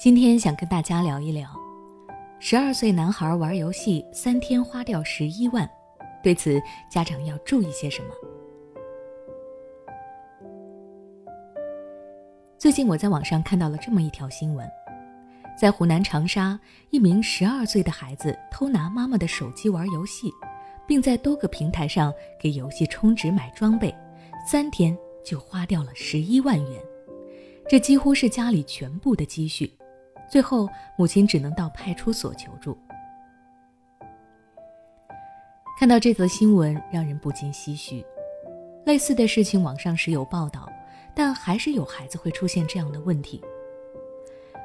今天想跟大家聊一聊，十二岁男孩玩游戏三天花掉十一万，对此家长要注意些什么？最近我在网上看到了这么一条新闻，在湖南长沙，一名十二岁的孩子偷拿妈妈的手机玩游戏，并在多个平台上给游戏充值买装备，三天就花掉了十一万元，这几乎是家里全部的积蓄。最后，母亲只能到派出所求助。看到这则新闻，让人不禁唏嘘。类似的事情网上时有报道，但还是有孩子会出现这样的问题。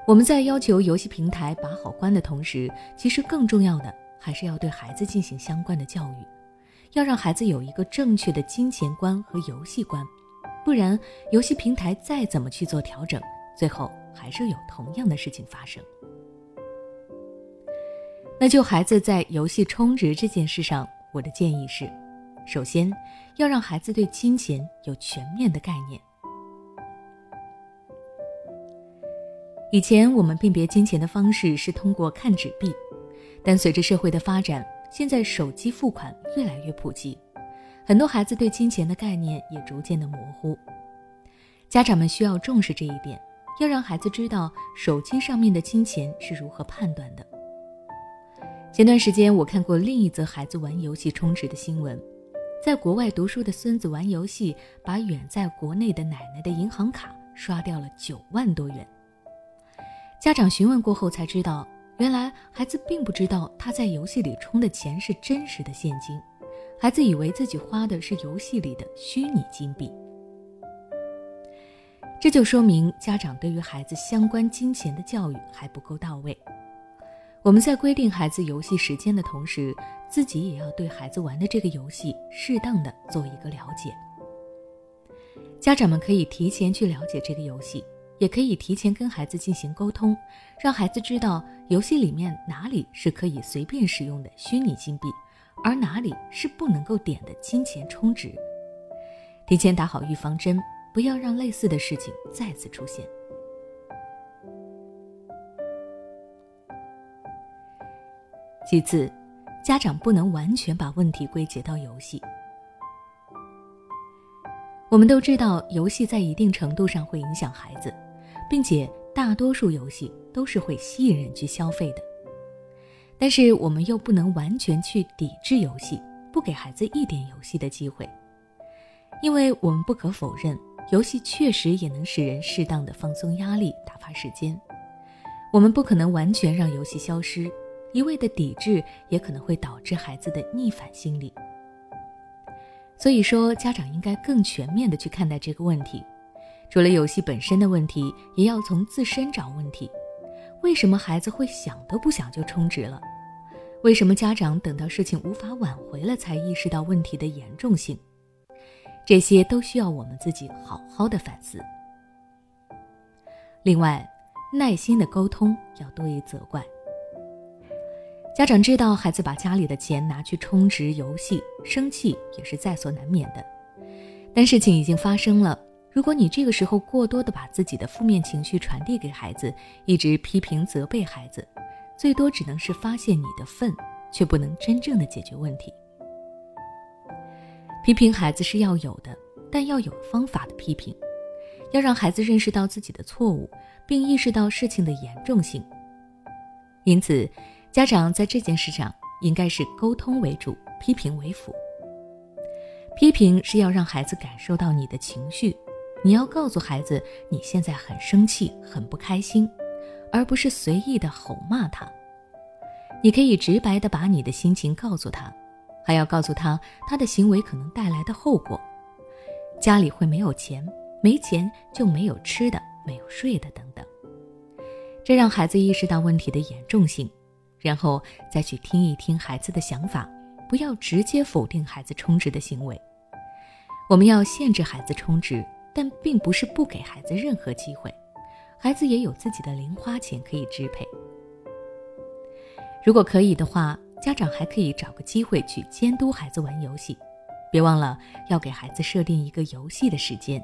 我们在要求游戏平台把好关的同时，其实更重要的还是要对孩子进行相关的教育，要让孩子有一个正确的金钱观和游戏观，不然游戏平台再怎么去做调整，最后。还是有同样的事情发生。那就孩子在游戏充值这件事上，我的建议是：首先要让孩子对金钱有全面的概念。以前我们辨别金钱的方式是通过看纸币，但随着社会的发展，现在手机付款越来越普及，很多孩子对金钱的概念也逐渐的模糊。家长们需要重视这一点。要让孩子知道手机上面的金钱是如何判断的。前段时间我看过另一则孩子玩游戏充值的新闻，在国外读书的孙子玩游戏，把远在国内的奶奶的银行卡刷掉了九万多元。家长询问过后才知道，原来孩子并不知道他在游戏里充的钱是真实的现金，孩子以为自己花的是游戏里的虚拟金币。这就说明家长对于孩子相关金钱的教育还不够到位。我们在规定孩子游戏时间的同时，自己也要对孩子玩的这个游戏适当的做一个了解。家长们可以提前去了解这个游戏，也可以提前跟孩子进行沟通，让孩子知道游戏里面哪里是可以随便使用的虚拟金币，而哪里是不能够点的金钱充值。提前打好预防针。不要让类似的事情再次出现。其次，家长不能完全把问题归结到游戏。我们都知道，游戏在一定程度上会影响孩子，并且大多数游戏都是会吸引人去消费的。但是，我们又不能完全去抵制游戏，不给孩子一点游戏的机会，因为我们不可否认。游戏确实也能使人适当的放松压力、打发时间。我们不可能完全让游戏消失，一味的抵制也可能会导致孩子的逆反心理。所以说，家长应该更全面的去看待这个问题。除了游戏本身的问题，也要从自身找问题。为什么孩子会想都不想就充值了？为什么家长等到事情无法挽回了才意识到问题的严重性？这些都需要我们自己好好的反思。另外，耐心的沟通要多于责怪。家长知道孩子把家里的钱拿去充值游戏，生气也是在所难免的。但事情已经发生了，如果你这个时候过多的把自己的负面情绪传递给孩子，一直批评责备孩子，最多只能是发现你的愤，却不能真正的解决问题。批评孩子是要有的，但要有方法的批评，要让孩子认识到自己的错误，并意识到事情的严重性。因此，家长在这件事上应该是沟通为主，批评为辅。批评是要让孩子感受到你的情绪，你要告诉孩子你现在很生气、很不开心，而不是随意的吼骂他。你可以直白的把你的心情告诉他。还要告诉他他的行为可能带来的后果，家里会没有钱，没钱就没有吃的，没有睡的等等。这让孩子意识到问题的严重性，然后再去听一听孩子的想法，不要直接否定孩子充值的行为。我们要限制孩子充值，但并不是不给孩子任何机会，孩子也有自己的零花钱可以支配。如果可以的话。家长还可以找个机会去监督孩子玩游戏，别忘了要给孩子设定一个游戏的时间。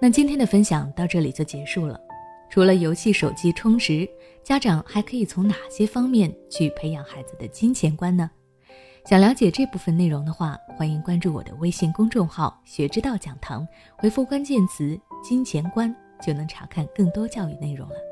那今天的分享到这里就结束了。除了游戏手机充值，家长还可以从哪些方面去培养孩子的金钱观呢？想了解这部分内容的话，欢迎关注我的微信公众号“学之道讲堂”，回复关键词“金钱观”就能查看更多教育内容了。